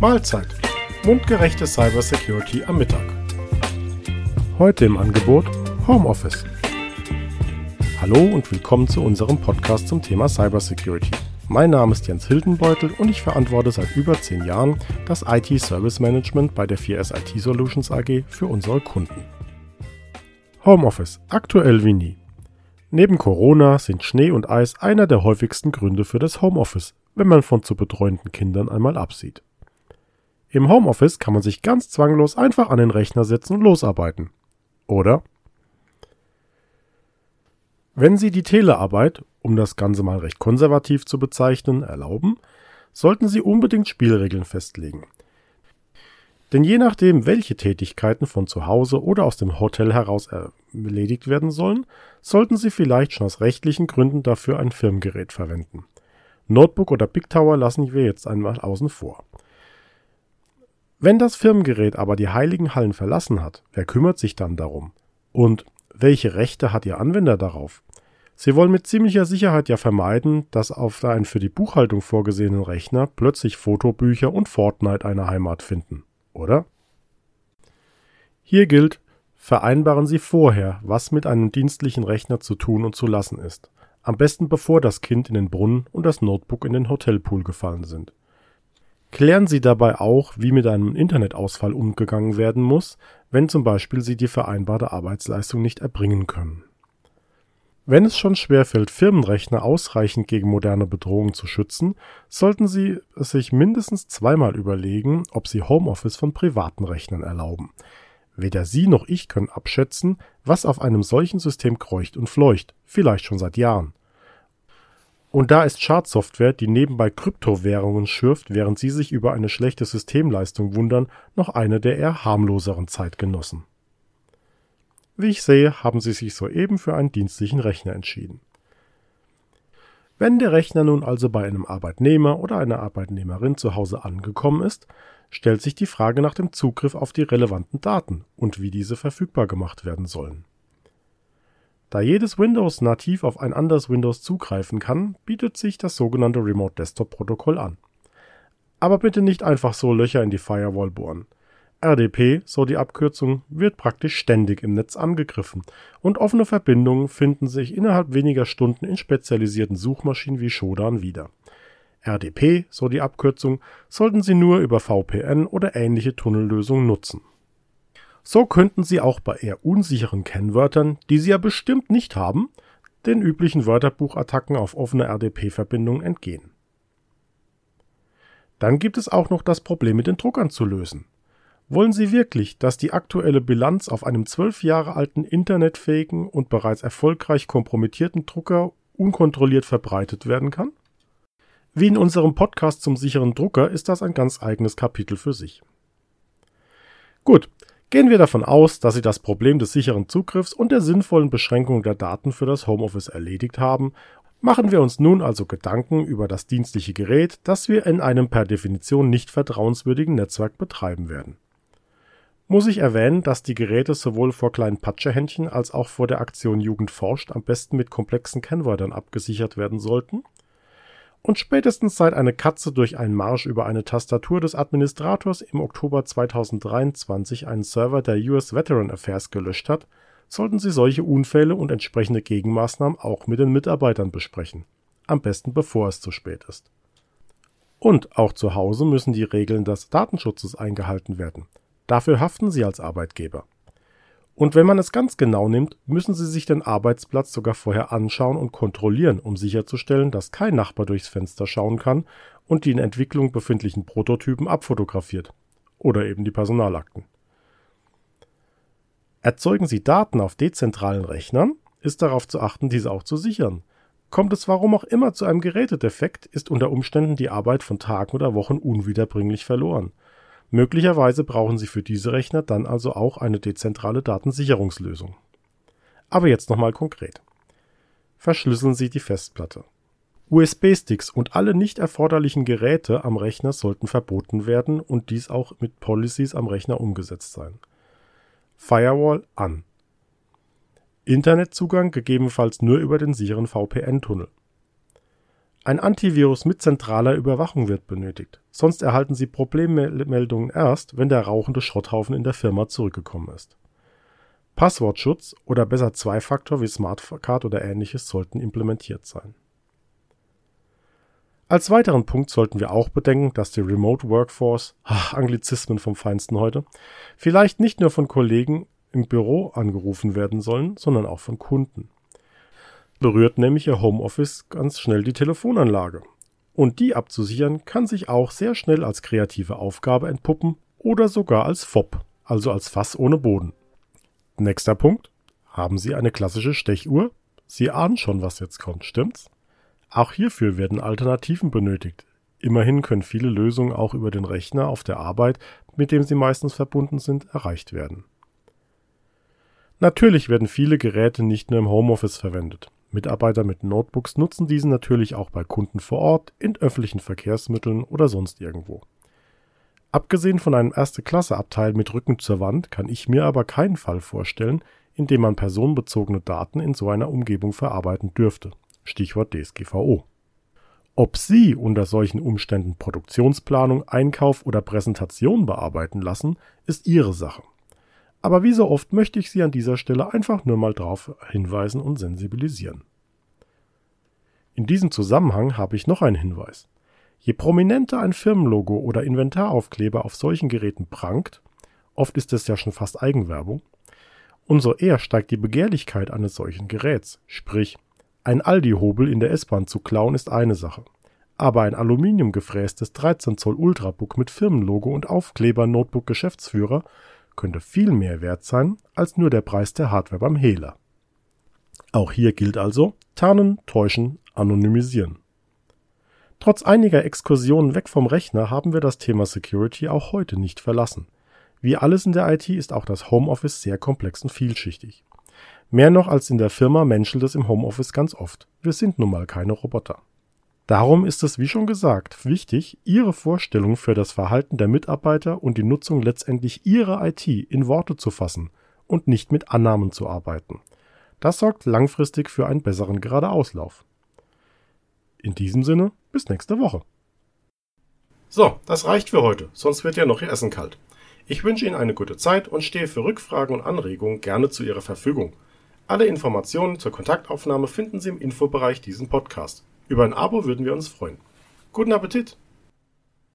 Mahlzeit. Mundgerechte Cybersecurity am Mittag. Heute im Angebot Homeoffice. Hallo und willkommen zu unserem Podcast zum Thema Cybersecurity. Mein Name ist Jens Hildenbeutel und ich verantworte seit über zehn Jahren das IT Service Management bei der 4S IT Solutions AG für unsere Kunden. Homeoffice, aktuell wie nie. Neben Corona sind Schnee und Eis einer der häufigsten Gründe für das Homeoffice, wenn man von zu betreuenden Kindern einmal absieht. Im Homeoffice kann man sich ganz zwanglos einfach an den Rechner setzen und losarbeiten. Oder? Wenn Sie die Telearbeit, um das Ganze mal recht konservativ zu bezeichnen, erlauben, sollten Sie unbedingt Spielregeln festlegen. Denn je nachdem, welche Tätigkeiten von zu Hause oder aus dem Hotel heraus erledigt werden sollen, sollten Sie vielleicht schon aus rechtlichen Gründen dafür ein Firmengerät verwenden. Notebook oder Big Tower lassen wir jetzt einmal außen vor. Wenn das Firmengerät aber die heiligen Hallen verlassen hat, wer kümmert sich dann darum? Und welche Rechte hat Ihr Anwender darauf? Sie wollen mit ziemlicher Sicherheit ja vermeiden, dass auf einen für die Buchhaltung vorgesehenen Rechner plötzlich Fotobücher und Fortnite eine Heimat finden, oder? Hier gilt, vereinbaren Sie vorher, was mit einem dienstlichen Rechner zu tun und zu lassen ist. Am besten bevor das Kind in den Brunnen und das Notebook in den Hotelpool gefallen sind. Klären Sie dabei auch, wie mit einem Internetausfall umgegangen werden muss, wenn zum Beispiel Sie die vereinbarte Arbeitsleistung nicht erbringen können. Wenn es schon schwerfällt, Firmenrechner ausreichend gegen moderne Bedrohungen zu schützen, sollten Sie es sich mindestens zweimal überlegen, ob Sie Homeoffice von privaten Rechnern erlauben. Weder Sie noch ich können abschätzen, was auf einem solchen System kreucht und fleucht, vielleicht schon seit Jahren. Und da ist Schadsoftware, die nebenbei Kryptowährungen schürft, während Sie sich über eine schlechte Systemleistung wundern, noch eine der eher harmloseren Zeitgenossen. Wie ich sehe, haben Sie sich soeben für einen dienstlichen Rechner entschieden. Wenn der Rechner nun also bei einem Arbeitnehmer oder einer Arbeitnehmerin zu Hause angekommen ist, stellt sich die Frage nach dem Zugriff auf die relevanten Daten und wie diese verfügbar gemacht werden sollen. Da jedes Windows nativ auf ein anderes Windows zugreifen kann, bietet sich das sogenannte Remote Desktop Protokoll an. Aber bitte nicht einfach so Löcher in die Firewall bohren. RDP, so die Abkürzung, wird praktisch ständig im Netz angegriffen und offene Verbindungen finden sich innerhalb weniger Stunden in spezialisierten Suchmaschinen wie Shodan wieder. RDP, so die Abkürzung, sollten Sie nur über VPN oder ähnliche Tunnellösungen nutzen. So könnten Sie auch bei eher unsicheren Kennwörtern, die Sie ja bestimmt nicht haben, den üblichen Wörterbuchattacken auf offene RDP-Verbindungen entgehen. Dann gibt es auch noch das Problem mit den Druckern zu lösen. Wollen Sie wirklich, dass die aktuelle Bilanz auf einem zwölf Jahre alten internetfähigen und bereits erfolgreich kompromittierten Drucker unkontrolliert verbreitet werden kann? Wie in unserem Podcast zum sicheren Drucker ist das ein ganz eigenes Kapitel für sich. Gut, Gehen wir davon aus, dass Sie das Problem des sicheren Zugriffs und der sinnvollen Beschränkung der Daten für das Homeoffice erledigt haben, machen wir uns nun also Gedanken über das dienstliche Gerät, das wir in einem per Definition nicht vertrauenswürdigen Netzwerk betreiben werden. Muss ich erwähnen, dass die Geräte sowohl vor kleinen Patschehändchen als auch vor der Aktion Jugend forscht am besten mit komplexen Kennwörtern abgesichert werden sollten? Und spätestens seit eine Katze durch einen Marsch über eine Tastatur des Administrators im Oktober 2023 einen Server der US Veteran Affairs gelöscht hat, sollten Sie solche Unfälle und entsprechende Gegenmaßnahmen auch mit den Mitarbeitern besprechen. Am besten bevor es zu spät ist. Und auch zu Hause müssen die Regeln des Datenschutzes eingehalten werden. Dafür haften Sie als Arbeitgeber. Und wenn man es ganz genau nimmt, müssen Sie sich den Arbeitsplatz sogar vorher anschauen und kontrollieren, um sicherzustellen, dass kein Nachbar durchs Fenster schauen kann und die in Entwicklung befindlichen Prototypen abfotografiert. Oder eben die Personalakten. Erzeugen Sie Daten auf dezentralen Rechnern, ist darauf zu achten, diese auch zu sichern. Kommt es warum auch immer zu einem Gerätedefekt, ist unter Umständen die Arbeit von Tagen oder Wochen unwiederbringlich verloren. Möglicherweise brauchen Sie für diese Rechner dann also auch eine dezentrale Datensicherungslösung. Aber jetzt nochmal konkret. Verschlüsseln Sie die Festplatte. USB-Sticks und alle nicht erforderlichen Geräte am Rechner sollten verboten werden und dies auch mit Policies am Rechner umgesetzt sein. Firewall an. Internetzugang gegebenenfalls nur über den sicheren VPN-Tunnel. Ein Antivirus mit zentraler Überwachung wird benötigt, sonst erhalten Sie Problemmeldungen erst, wenn der rauchende Schrotthaufen in der Firma zurückgekommen ist. Passwortschutz oder besser Zwei-Faktor wie Smartcard oder ähnliches sollten implementiert sein. Als weiteren Punkt sollten wir auch bedenken, dass die Remote Workforce, ach, Anglizismen vom Feinsten heute, vielleicht nicht nur von Kollegen im Büro angerufen werden sollen, sondern auch von Kunden. Berührt nämlich Ihr Homeoffice ganz schnell die Telefonanlage. Und die abzusichern kann sich auch sehr schnell als kreative Aufgabe entpuppen oder sogar als FOB, also als Fass ohne Boden. Nächster Punkt. Haben Sie eine klassische Stechuhr? Sie ahnen schon, was jetzt kommt, stimmt's? Auch hierfür werden Alternativen benötigt. Immerhin können viele Lösungen auch über den Rechner auf der Arbeit, mit dem sie meistens verbunden sind, erreicht werden. Natürlich werden viele Geräte nicht nur im Homeoffice verwendet. Mitarbeiter mit Notebooks nutzen diesen natürlich auch bei Kunden vor Ort, in öffentlichen Verkehrsmitteln oder sonst irgendwo. Abgesehen von einem Erste-Klasse-Abteil mit Rücken zur Wand kann ich mir aber keinen Fall vorstellen, in dem man personenbezogene Daten in so einer Umgebung verarbeiten dürfte. Stichwort DSGVO. Ob Sie unter solchen Umständen Produktionsplanung, Einkauf oder Präsentation bearbeiten lassen, ist Ihre Sache. Aber wie so oft möchte ich Sie an dieser Stelle einfach nur mal darauf hinweisen und sensibilisieren. In diesem Zusammenhang habe ich noch einen Hinweis. Je prominenter ein Firmenlogo oder Inventaraufkleber auf solchen Geräten prangt, oft ist es ja schon fast Eigenwerbung, umso eher steigt die Begehrlichkeit eines solchen Geräts. Sprich, ein Aldi-Hobel in der S-Bahn zu klauen ist eine Sache. Aber ein aluminiumgefrästes 13 Zoll Ultrabook mit Firmenlogo und Aufkleber Notebook Geschäftsführer könnte viel mehr wert sein als nur der Preis der Hardware beim Hehler. Auch hier gilt also tarnen, täuschen, anonymisieren. Trotz einiger Exkursionen weg vom Rechner haben wir das Thema Security auch heute nicht verlassen. Wie alles in der IT ist auch das Homeoffice sehr komplex und vielschichtig. Mehr noch als in der Firma menschelt es im Homeoffice ganz oft. Wir sind nun mal keine Roboter. Darum ist es, wie schon gesagt, wichtig, Ihre Vorstellung für das Verhalten der Mitarbeiter und die Nutzung letztendlich Ihrer IT in Worte zu fassen und nicht mit Annahmen zu arbeiten. Das sorgt langfristig für einen besseren Geradeauslauf. In diesem Sinne, bis nächste Woche. So, das reicht für heute, sonst wird ja noch Ihr Essen kalt. Ich wünsche Ihnen eine gute Zeit und stehe für Rückfragen und Anregungen gerne zu Ihrer Verfügung. Alle Informationen zur Kontaktaufnahme finden Sie im Infobereich diesen Podcast. Über ein Abo würden wir uns freuen. Guten Appetit!